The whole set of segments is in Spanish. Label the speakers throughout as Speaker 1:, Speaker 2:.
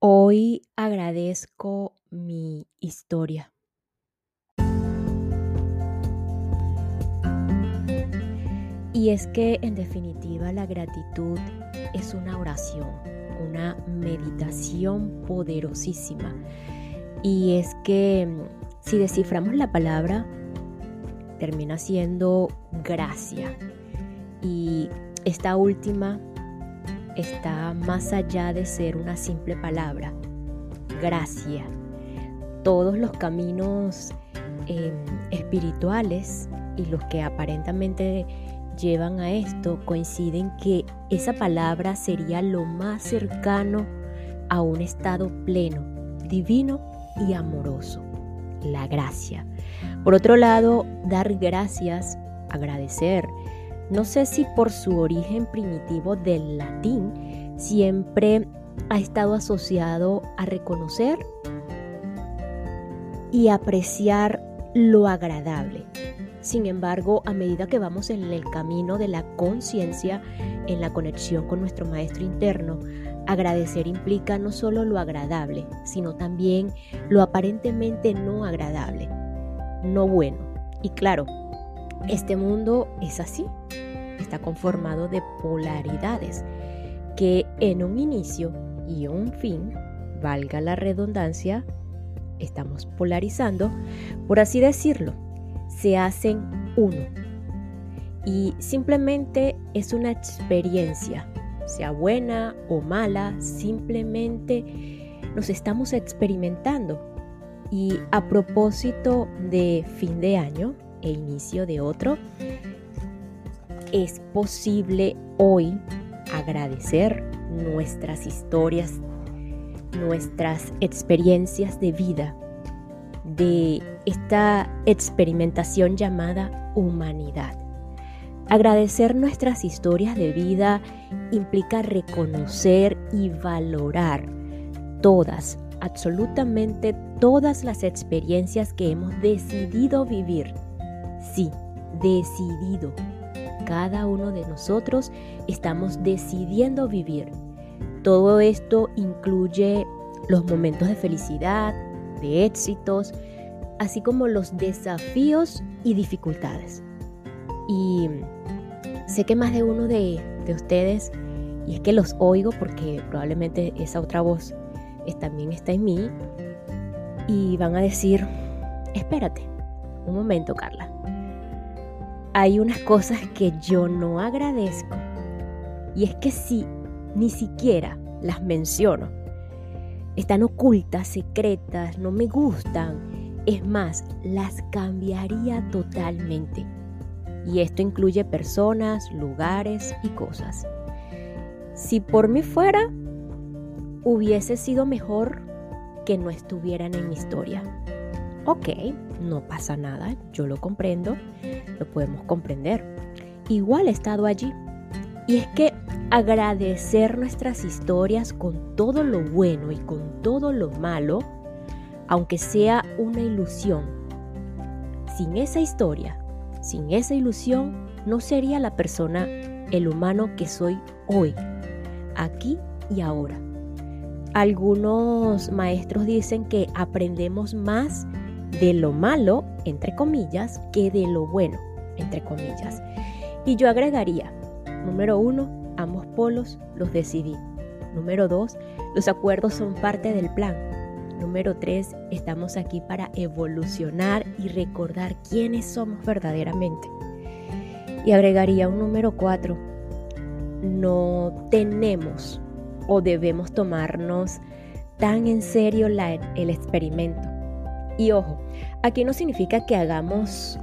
Speaker 1: Hoy agradezco mi historia. Y es que en definitiva la gratitud es una oración, una meditación poderosísima. Y es que mm, si desciframos la palabra, termina siendo gracia. Y esta última está más allá de ser una simple palabra, gracia. Todos los caminos em, espirituales y los que aparentemente llevan a esto coinciden que esa palabra sería lo más cercano a un estado pleno, divino y amoroso, la gracia. Por otro lado, dar gracias, agradecer, no sé si por su origen primitivo del latín, siempre ha estado asociado a reconocer y apreciar lo agradable, sin embargo, a medida que vamos en el camino de la conciencia, en la conexión con nuestro maestro interno, agradecer implica no solo lo agradable, sino también lo aparentemente no agradable, no bueno. Y claro, este mundo es así, está conformado de polaridades que en un inicio y un fin, valga la redundancia, estamos polarizando, por así decirlo se hacen uno. Y simplemente es una experiencia, sea buena o mala, simplemente nos estamos experimentando. Y a propósito de fin de año e inicio de otro, es posible hoy agradecer nuestras historias, nuestras experiencias de vida de esta experimentación llamada humanidad. Agradecer nuestras historias de vida implica reconocer y valorar todas, absolutamente todas las experiencias que hemos decidido vivir. Sí, decidido. Cada uno de nosotros estamos decidiendo vivir. Todo esto incluye los momentos de felicidad, de éxitos, así como los desafíos y dificultades. Y sé que más de uno de, ustedes, y es que los oigo porque probablemente esa otra voz también está en mí, y van a decir, espérate, un momento Carla, hay unas cosas que yo no agradezco, y es que si ni siquiera las menciono, están ocultas, secretas, no me gustan. Es más, las cambiaría totalmente. Y esto incluye personas, lugares y cosas. Si por mí fuera, hubiese sido mejor que no estuvieran en mi historia. Ok, no pasa nada, yo lo comprendo, lo podemos comprender. Igual he estado allí. Y es que agradecer nuestras historias con todo lo bueno y con todo lo malo, aunque sea una ilusión. Sin esa historia, sin esa ilusión, no sería la persona, el humano que soy hoy, aquí y ahora. Algunos maestros dicen que aprendemos más de lo malo, entre comillas, que de lo bueno, entre comillas. Y yo agregaría, número uno, ambos polos los decidí. Número dos, los acuerdos son parte del plan. Número tres, estamos aquí para evolucionar y recordar quiénes somos verdaderamente. Y agregaría un número cuatro, no tenemos o debemos tomarnos tan en serio el experimento. Y ojo, aquí no significa que hagamos,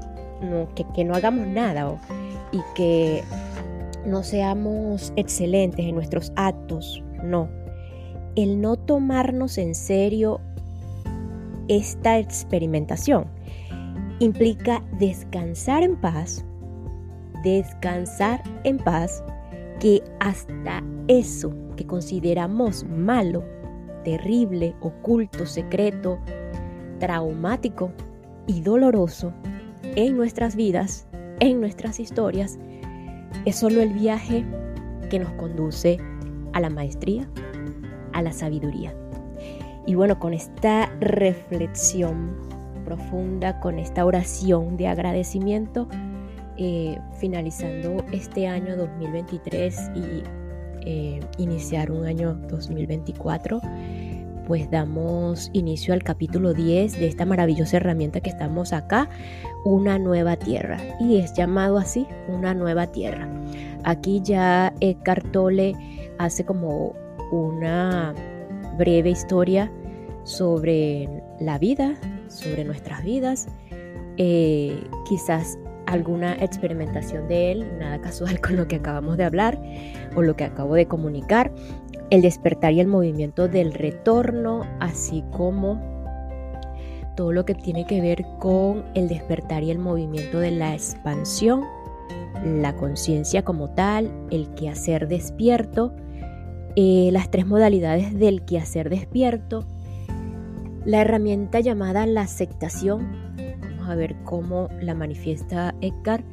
Speaker 1: que, no hagamos nada y que no seamos excelentes en nuestros actos, no. El no tomarnos en serio esta experimentación implica descansar en paz, descansar en paz, que hasta eso que consideramos malo, terrible, oculto, secreto, traumático y doloroso en nuestras vidas, en nuestras historias, es solo el viaje que nos conduce a la maestría, a la sabiduría. Y bueno, con esta reflexión profunda, con esta oración de agradecimiento, eh, finalizando este año 2023 y eh, iniciar un año 2024, pues damos inicio al capítulo 10 de esta maravillosa herramienta que estamos acá, una nueva tierra. Y es llamado así, una nueva tierra. Aquí ya Eckhart Tolle hace como una breve historia sobre la vida, sobre nuestras vidas, eh, quizás alguna experimentación de él, nada casual con lo que acabamos de hablar o lo que acabo de comunicar, el despertar y el movimiento del retorno, así como todo lo que tiene que ver con el despertar y el movimiento de la expansión, la conciencia como tal, el quehacer despierto, eh, las tres modalidades del quehacer despierto, la herramienta llamada la aceptación, vamos a ver cómo la manifiesta Eckhart,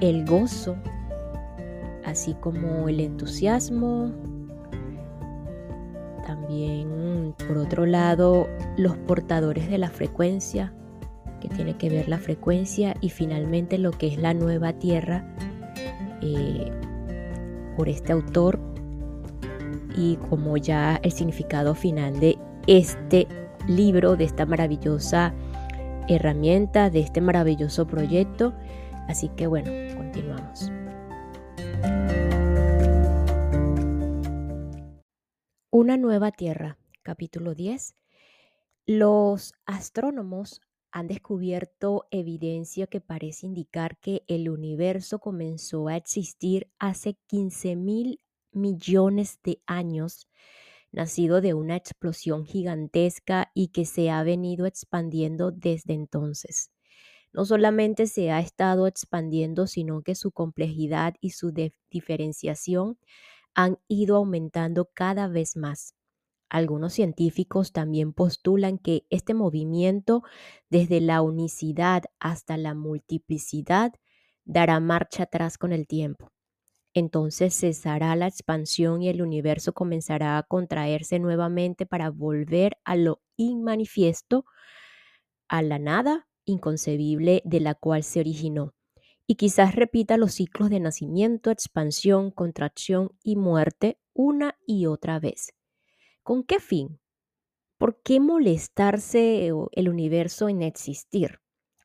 Speaker 1: el gozo, así como el entusiasmo, también por otro lado los portadores de la frecuencia, que tiene que ver la frecuencia y finalmente lo que es la nueva tierra eh, por este autor y como ya el significado final de este libro, de esta maravillosa herramienta, de este maravilloso proyecto. Así que bueno, Una nueva Tierra, capítulo 10. Los astrónomos han descubierto evidencia que parece indicar que el universo comenzó a existir hace 15 mil millones de años nacido de una explosión gigantesca y que se ha venido expandiendo desde entonces. No solamente se ha estado expandiendo, sino que su complejidad y su diferenciación han ido aumentando cada vez más. Algunos científicos también postulan que este movimiento, desde la unicidad hasta la multiplicidad, dará marcha atrás con el tiempo entonces cesará la expansión y el universo comenzará a contraerse nuevamente para volver a lo inmanifiesto, a la nada inconcebible de la cual se originó. Y quizás repita los ciclos de nacimiento, expansión, contracción y muerte una y otra vez. ¿Con qué fin? ¿Por qué molestarse el universo en existir?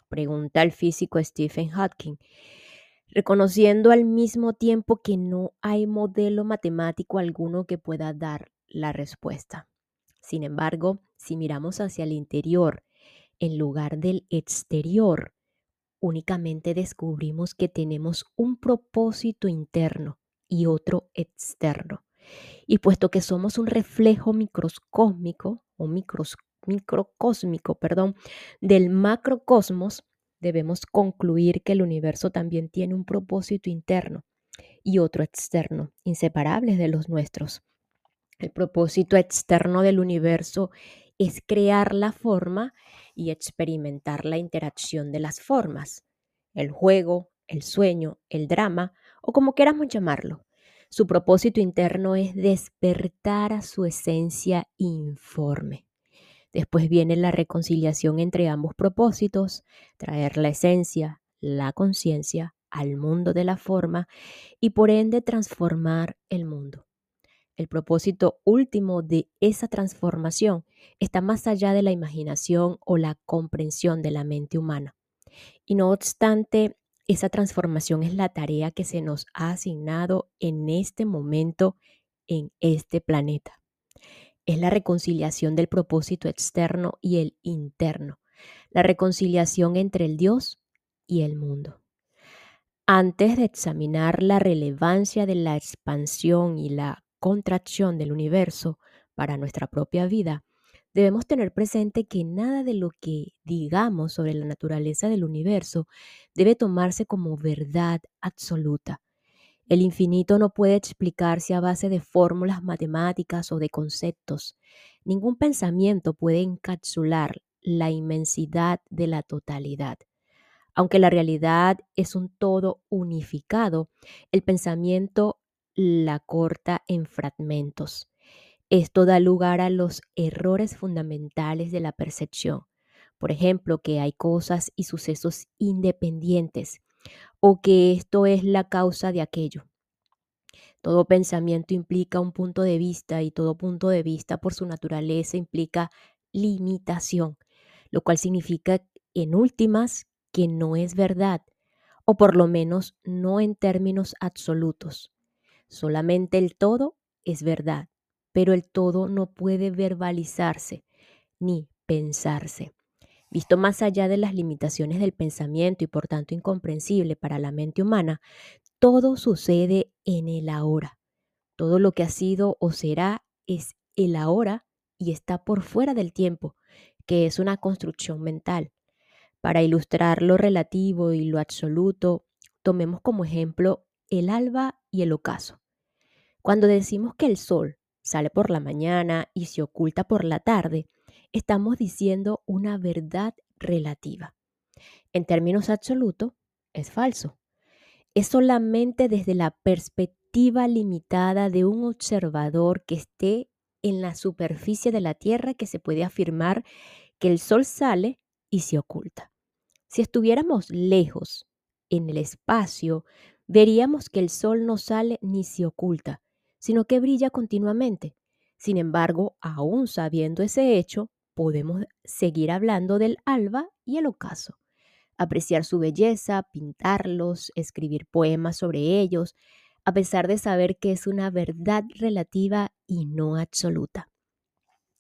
Speaker 1: Pregunta el físico Stephen Hawking reconociendo al mismo tiempo que no hay modelo matemático alguno que pueda dar la respuesta. Sin embargo, si miramos hacia el interior en lugar del exterior, únicamente descubrimos que tenemos un propósito interno y otro externo. Y puesto que somos un reflejo microscósmico o microcósmico, perdón, del macrocosmos, debemos concluir que el universo también tiene un propósito interno y otro externo, inseparables de los nuestros. El propósito externo del universo es crear la forma y experimentar la interacción de las formas, el juego, el sueño, el drama o como queramos llamarlo. Su propósito interno es despertar a su esencia informe. Después viene la reconciliación entre ambos propósitos, traer la esencia, la conciencia al mundo de la forma y por ende transformar el mundo. El propósito último de esa transformación está más allá de la imaginación o la comprensión de la mente humana. Y no obstante, esa transformación es la tarea que se nos ha asignado en este momento en este planeta es la reconciliación del propósito externo y el interno, la reconciliación entre el Dios y el mundo. Antes de examinar la relevancia de la expansión y la contracción del universo para nuestra propia vida, debemos tener presente que nada de lo que digamos sobre la naturaleza del universo debe tomarse como verdad absoluta el infinito no puede explicarse a base de fórmulas matemáticas o de conceptos. Ningún pensamiento puede encapsular la inmensidad de la totalidad. Aunque la realidad es un todo unificado, el pensamiento la corta en fragmentos. Esto da lugar a los errores fundamentales de la percepción. Por ejemplo, que hay cosas y sucesos independientes o que esto es la causa de aquello. Todo pensamiento implica un punto de vista y todo punto de vista por su naturaleza implica limitación, lo cual significa en últimas que no es verdad, o por lo menos no en términos absolutos. Solamente el todo es verdad, pero el todo no puede verbalizarse ni pensarse. Visto más allá de las limitaciones del pensamiento y por tanto incomprensible para la mente humana, todo sucede en el ahora. Todo lo que ha sido o será es el ahora y está por fuera del tiempo, que es una construcción mental. Para ilustrar lo relativo y lo absoluto, tomemos como ejemplo el alba y el ocaso. Cuando decimos que el sol sale por la mañana y se oculta por la tarde, estamos diciendo una verdad relativa. En términos absolutos, es falso. Es solamente desde la perspectiva limitada de un observador que esté en la superficie de la Tierra que se puede afirmar que el Sol sale y se oculta. Si estuviéramos lejos en el espacio, veríamos que el Sol no sale ni se oculta, sino que brilla continuamente. Sin embargo, aún sabiendo ese hecho, podemos seguir hablando del alba y el ocaso, apreciar su belleza, pintarlos, escribir poemas sobre ellos, a pesar de saber que es una verdad relativa y no absoluta.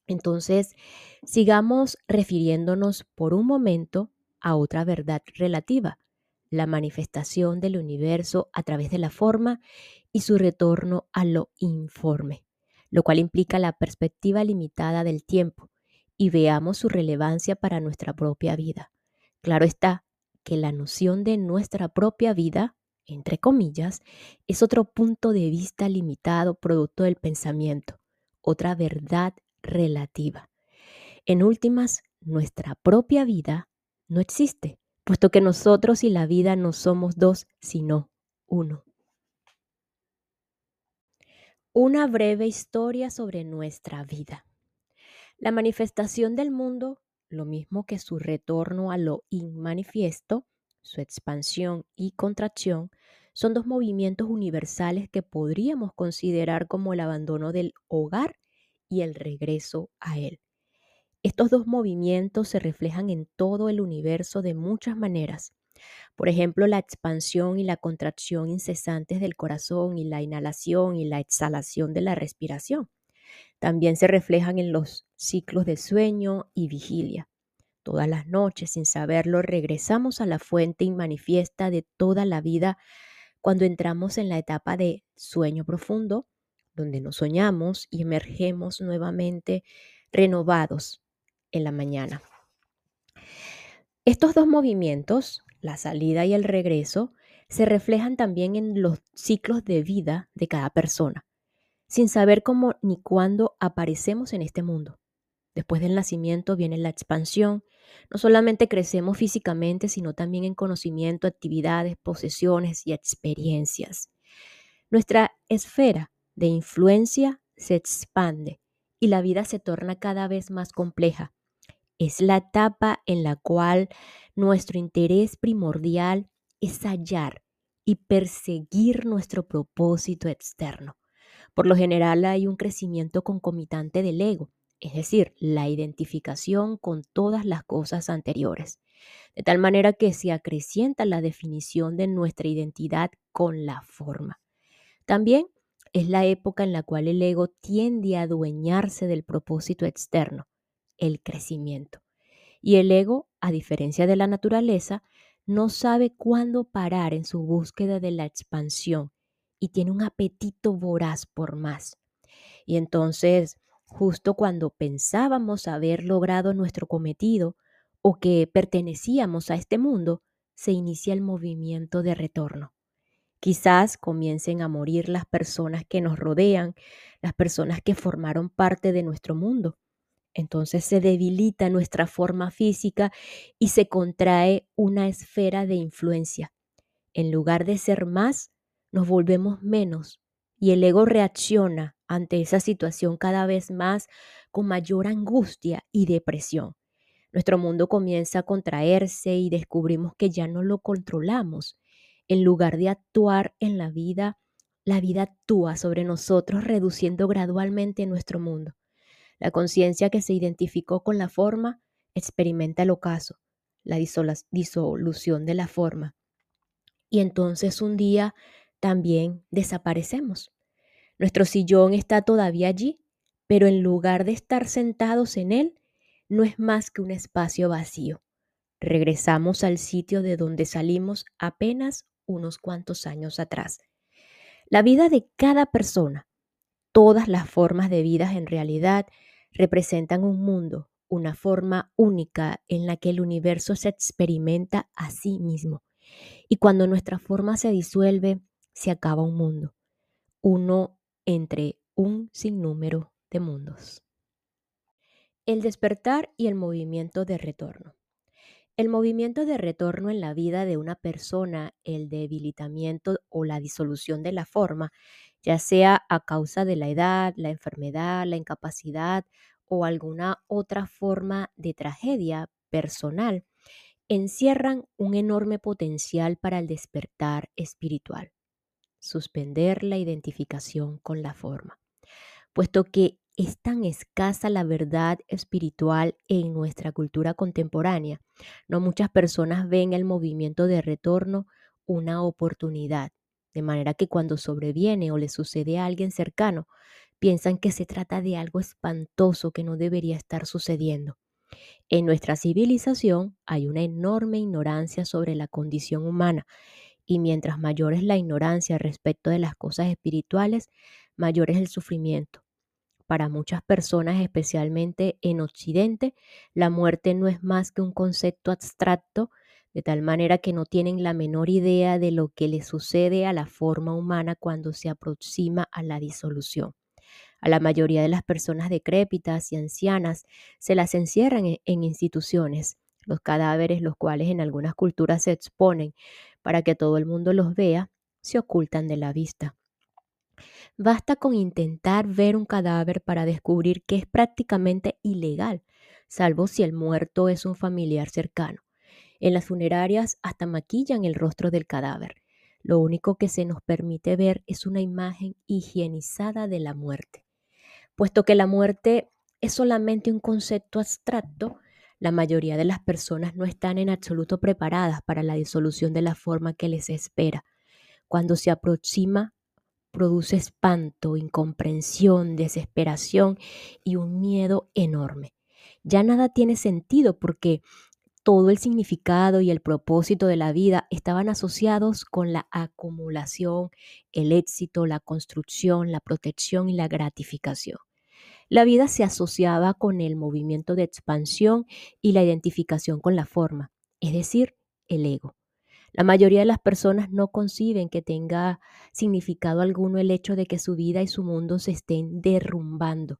Speaker 1: Entonces, sigamos refiriéndonos por un momento a otra verdad relativa, la manifestación del universo a través de la forma y su retorno a lo informe, lo cual implica la perspectiva limitada del tiempo, y veamos su relevancia para nuestra propia vida. Claro está que la noción de nuestra propia vida, entre comillas, es otro punto de vista limitado producto del pensamiento, otra verdad relativa. En últimas, nuestra propia vida no existe, puesto que nosotros y la vida no somos dos, sino uno. Una breve historia sobre nuestra vida. La manifestación del mundo, lo mismo que su retorno a lo inmanifiesto, su expansión y contracción, son dos movimientos universales que podríamos considerar como el abandono del hogar y el regreso a él. Estos dos movimientos se reflejan en todo el universo de muchas maneras. Por ejemplo, la expansión y la contracción incesantes del corazón y la inhalación y la exhalación de la respiración. También se reflejan en los ciclos de sueño y vigilia. Todas las noches, sin saberlo, regresamos a la fuente inmanifiesta de toda la vida cuando entramos en la etapa de sueño profundo, donde nos soñamos y emergemos nuevamente renovados en la mañana. Estos dos movimientos, la salida y el regreso, se reflejan también en los ciclos de vida de cada persona sin saber cómo ni cuándo aparecemos en este mundo. Después del nacimiento viene la expansión. No solamente crecemos físicamente, sino también en conocimiento, actividades, posesiones y experiencias. Nuestra esfera de influencia se expande y la vida se torna cada vez más compleja. Es la etapa en la cual nuestro interés primordial es hallar y perseguir nuestro propósito externo. Por lo general hay un crecimiento concomitante del ego, es decir, la identificación con todas las cosas anteriores, de tal manera que se acrecienta la definición de nuestra identidad con la forma. También es la época en la cual el ego tiende a adueñarse del propósito externo, el crecimiento. Y el ego, a diferencia de la naturaleza, no sabe cuándo parar en su búsqueda de la expansión y tiene un apetito voraz por más. Y entonces, justo cuando pensábamos haber logrado nuestro cometido o que pertenecíamos a este mundo, se inicia el movimiento de retorno. Quizás comiencen a morir las personas que nos rodean, las personas que formaron parte de nuestro mundo. Entonces se debilita nuestra forma física y se contrae una esfera de influencia. En lugar de ser más, nos volvemos menos y el ego reacciona ante esa situación cada vez más con mayor angustia y depresión. Nuestro mundo comienza a contraerse y descubrimos que ya no lo controlamos. En lugar de actuar en la vida, la vida actúa sobre nosotros reduciendo gradualmente nuestro mundo. La conciencia que se identificó con la forma experimenta el ocaso, la disolución de la forma. Y entonces un día también desaparecemos. Nuestro sillón está todavía allí, pero en lugar de estar sentados en él, no es más que un espacio vacío. Regresamos al sitio de donde salimos apenas unos cuantos años atrás. La vida de cada persona, todas las formas de vida en realidad representan un mundo, una forma única en la que el universo se experimenta a sí mismo. Y cuando nuestra forma se disuelve, se acaba un mundo, uno entre un sinnúmero de mundos. El despertar y el movimiento de retorno. El movimiento de retorno en la vida de una persona, el debilitamiento o la disolución de la forma, ya sea a causa de la edad, la enfermedad, la incapacidad o alguna otra forma de tragedia personal, encierran un enorme potencial para el despertar espiritual. Suspender la identificación con la forma. Puesto que es tan escasa la verdad espiritual en nuestra cultura contemporánea, no muchas personas ven el movimiento de retorno una oportunidad, de manera que cuando sobreviene o le sucede a alguien cercano, piensan que se trata de algo espantoso que no debería estar sucediendo. En nuestra civilización hay una enorme ignorancia sobre la condición humana y mientras mayor es la ignorancia respecto de las cosas espirituales, mayor es el sufrimiento. Para muchas personas, especialmente en Occidente, la muerte no es más que un concepto abstracto, de tal manera que no tienen la menor idea de lo que le sucede a la forma humana cuando se aproxima a la disolución. A la mayoría de las personas decrépitas y ancianas se las encierran en, en instituciones, los cadáveres, los cuales en algunas culturas se exponen para que todo el mundo los vea, se ocultan de la vista. Basta con intentar ver un cadáver para descubrir que es prácticamente ilegal, salvo si el muerto es un familiar cercano. En las funerarias hasta maquillan el rostro del cadáver. Lo único que se nos permite ver es una imagen higienizada de la muerte. Puesto que la muerte es solamente un concepto abstracto, la mayoría de las personas no están en absoluto preparadas para la disolución de la forma que les espera. Cuando se aproxima produce espanto, incomprensión, desesperación y un miedo enorme. Ya nada tiene sentido porque todo el significado y el propósito de la vida estaban asociados con la acumulación, el éxito, la construcción, la protección y la gratificación. La vida se asociaba con el movimiento de expansión y la identificación con la forma, es decir, el ego. La mayoría de las personas no conciben que tenga significado alguno el hecho de que su vida y su mundo se estén derrumbando.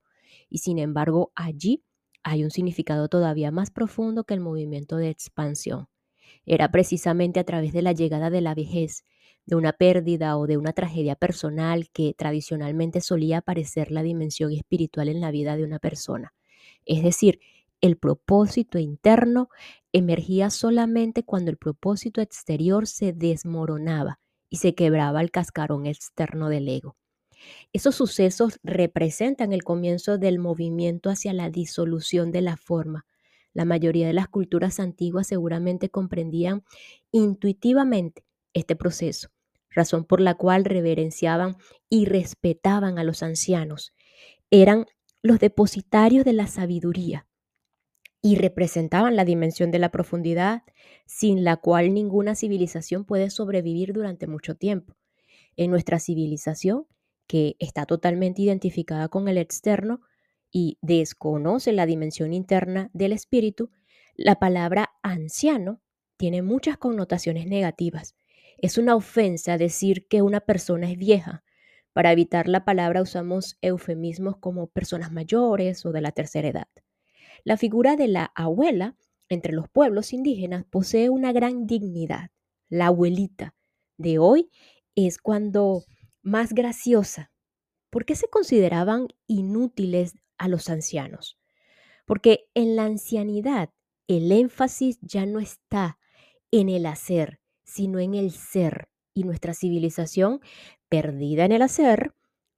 Speaker 1: Y sin embargo, allí hay un significado todavía más profundo que el movimiento de expansión. Era precisamente a través de la llegada de la vejez, de una pérdida o de una tragedia personal que tradicionalmente solía aparecer la dimensión espiritual en la vida de una persona. Es decir, el propósito interno emergía solamente cuando el propósito exterior se desmoronaba y se quebraba el cascarón externo del ego. Esos sucesos representan el comienzo del movimiento hacia la disolución de la forma. La mayoría de las culturas antiguas seguramente comprendían intuitivamente este proceso, razón por la cual reverenciaban y respetaban a los ancianos. Eran los depositarios de la sabiduría y representaban la dimensión de la profundidad sin la cual ninguna civilización puede sobrevivir durante mucho tiempo. En nuestra civilización, que está totalmente identificada con el externo y desconoce la dimensión interna del espíritu, la palabra anciano tiene muchas connotaciones negativas. Es una ofensa decir que una persona es vieja. Para evitar la palabra usamos eufemismos como personas mayores o de la tercera edad. La figura de la abuela entre los pueblos indígenas posee una gran dignidad. La abuelita de hoy es cuando más graciosa, ¿por qué se consideraban inútiles a los ancianos? Porque en la ancianidad el énfasis ya no está en el hacer, sino en el ser. Y nuestra civilización, perdida en el hacer,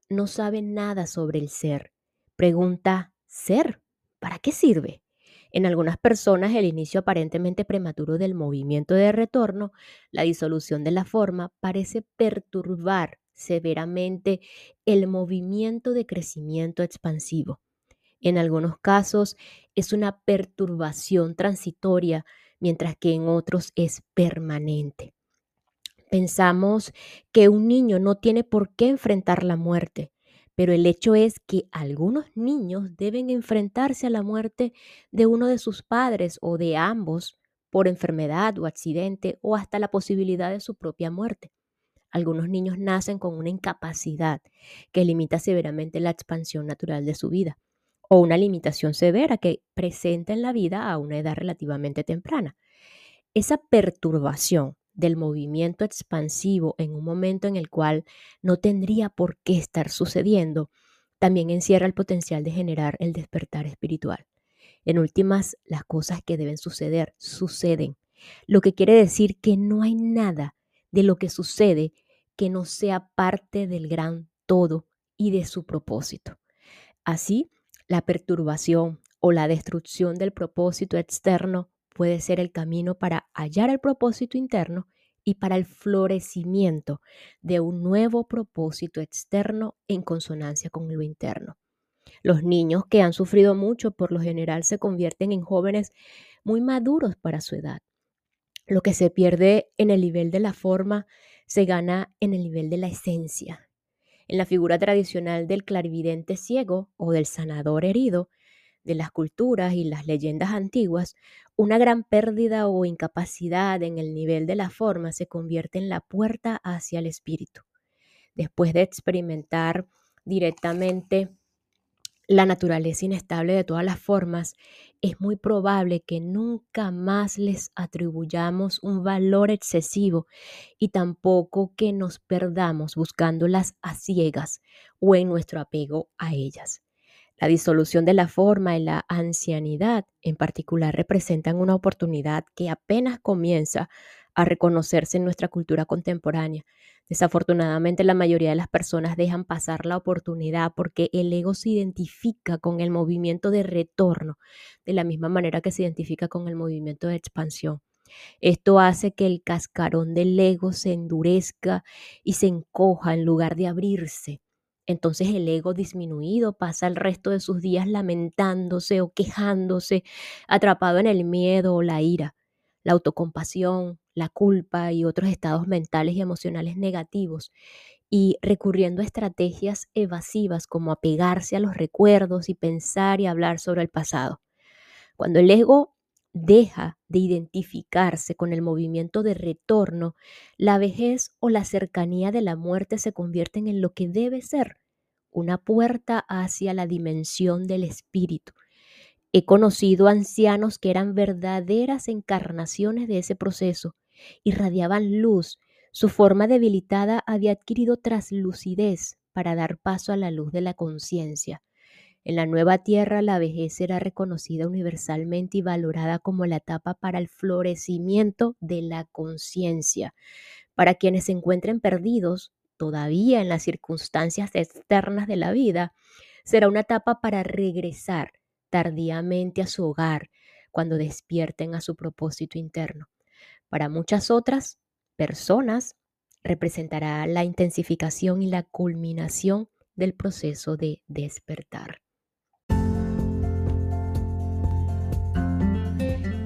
Speaker 1: no sabe nada sobre el ser. Pregunta, ¿ser? ¿Para qué sirve? En algunas personas el inicio aparentemente prematuro del movimiento de retorno, la disolución de la forma, parece perturbar severamente el movimiento de crecimiento expansivo. En algunos casos es una perturbación transitoria, mientras que en otros es permanente. Pensamos que un niño no tiene por qué enfrentar la muerte, pero el hecho es que algunos niños deben enfrentarse a la muerte de uno de sus padres o de ambos por enfermedad o accidente o hasta la posibilidad de su propia muerte. Algunos niños nacen con una incapacidad que limita severamente la expansión natural de su vida o una limitación severa que presenta en la vida a una edad relativamente temprana. Esa perturbación del movimiento expansivo en un momento en el cual no tendría por qué estar sucediendo, también encierra el potencial de generar el despertar espiritual. En últimas, las cosas que deben suceder suceden, lo que quiere decir que no hay nada de lo que sucede que no sea parte del gran todo y de su propósito. Así, la perturbación o la destrucción del propósito externo puede ser el camino para hallar el propósito interno y para el florecimiento de un nuevo propósito externo en consonancia con lo interno. Los niños que han sufrido mucho por lo general se convierten en jóvenes muy maduros para su edad. Lo que se pierde en el nivel de la forma se gana en el nivel de la esencia. En la figura tradicional del clarividente ciego o del sanador herido, de las culturas y las leyendas antiguas, una gran pérdida o incapacidad en el nivel de la forma se convierte en la puerta hacia el espíritu. Después de experimentar directamente la naturaleza inestable de todas las formas, es muy probable que nunca más les atribuyamos un valor excesivo y tampoco que nos perdamos buscándolas a ciegas o en nuestro apego a ellas. La disolución de la forma y la ancianidad en particular representan una oportunidad que apenas comienza a reconocerse en nuestra cultura contemporánea. Desafortunadamente la mayoría de las personas dejan pasar la oportunidad porque el ego se identifica con el movimiento de retorno, de la misma manera que se identifica con el movimiento de expansión. Esto hace que el cascarón del ego se endurezca y se encoja en lugar de abrirse. Entonces el ego disminuido pasa el resto de sus días lamentándose o quejándose, atrapado en el miedo o la ira, la autocompasión, la culpa y otros estados mentales y emocionales negativos, y recurriendo a estrategias evasivas como apegarse a los recuerdos y pensar y hablar sobre el pasado. Cuando el ego deja de identificarse con el movimiento de retorno, la vejez o la cercanía de la muerte se convierten en lo que debe ser, una puerta hacia la dimensión del espíritu. He conocido ancianos que eran verdaderas encarnaciones de ese proceso, irradiaban luz, su forma debilitada había adquirido traslucidez para dar paso a la luz de la conciencia. En la nueva tierra la vejez era reconocida universalmente y valorada como la etapa para el florecimiento de la conciencia. Para quienes se encuentren perdidos todavía en las circunstancias externas de la vida, será una etapa para regresar tardíamente a su hogar cuando despierten a su propósito interno. Para muchas otras personas representará la intensificación y la culminación del proceso de despertar.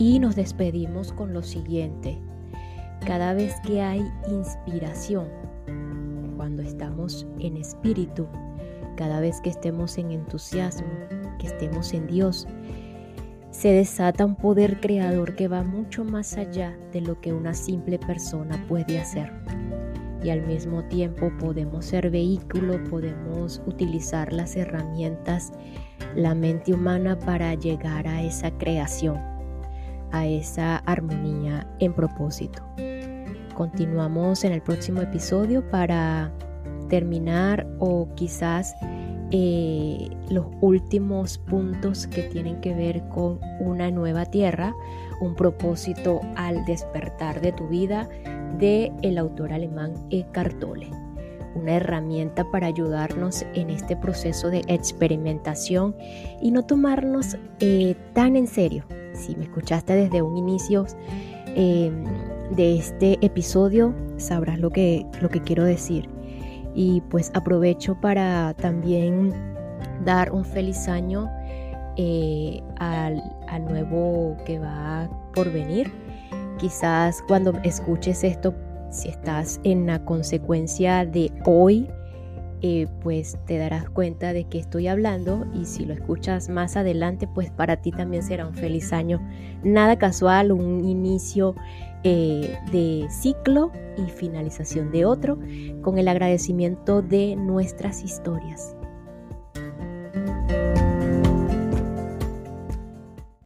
Speaker 1: Y nos despedimos con lo siguiente. Cada vez que hay inspiración, cuando estamos en espíritu, cada vez que estemos en entusiasmo, que estemos en Dios, se desata un poder creador que va mucho más allá de lo que una simple persona puede hacer. Y al mismo tiempo podemos ser vehículo, podemos utilizar las herramientas, la mente humana para llegar a esa creación a esa armonía en propósito. Continuamos en el próximo episodio para terminar o quizás eh, los últimos puntos que tienen que ver con una nueva tierra, un propósito al despertar de tu vida de el autor alemán Eckhart Tolle una herramienta para ayudarnos en este proceso de experimentación y no tomarnos eh, tan en serio. Si me escuchaste desde un inicio em, de este episodio, sabrás lo que, lo que quiero decir. Y pues aprovecho para también dar un feliz año eh, al, al nuevo que va por venir. Quizás cuando escuches esto si estás en la consecuencia de hoy, eh, pues te darás cuenta de que estoy hablando y si lo escuchas más adelante, pues para ti también será un feliz año. Nada casual, un inicio eh, de ciclo y finalización de otro, con el agradecimiento de nuestras historias.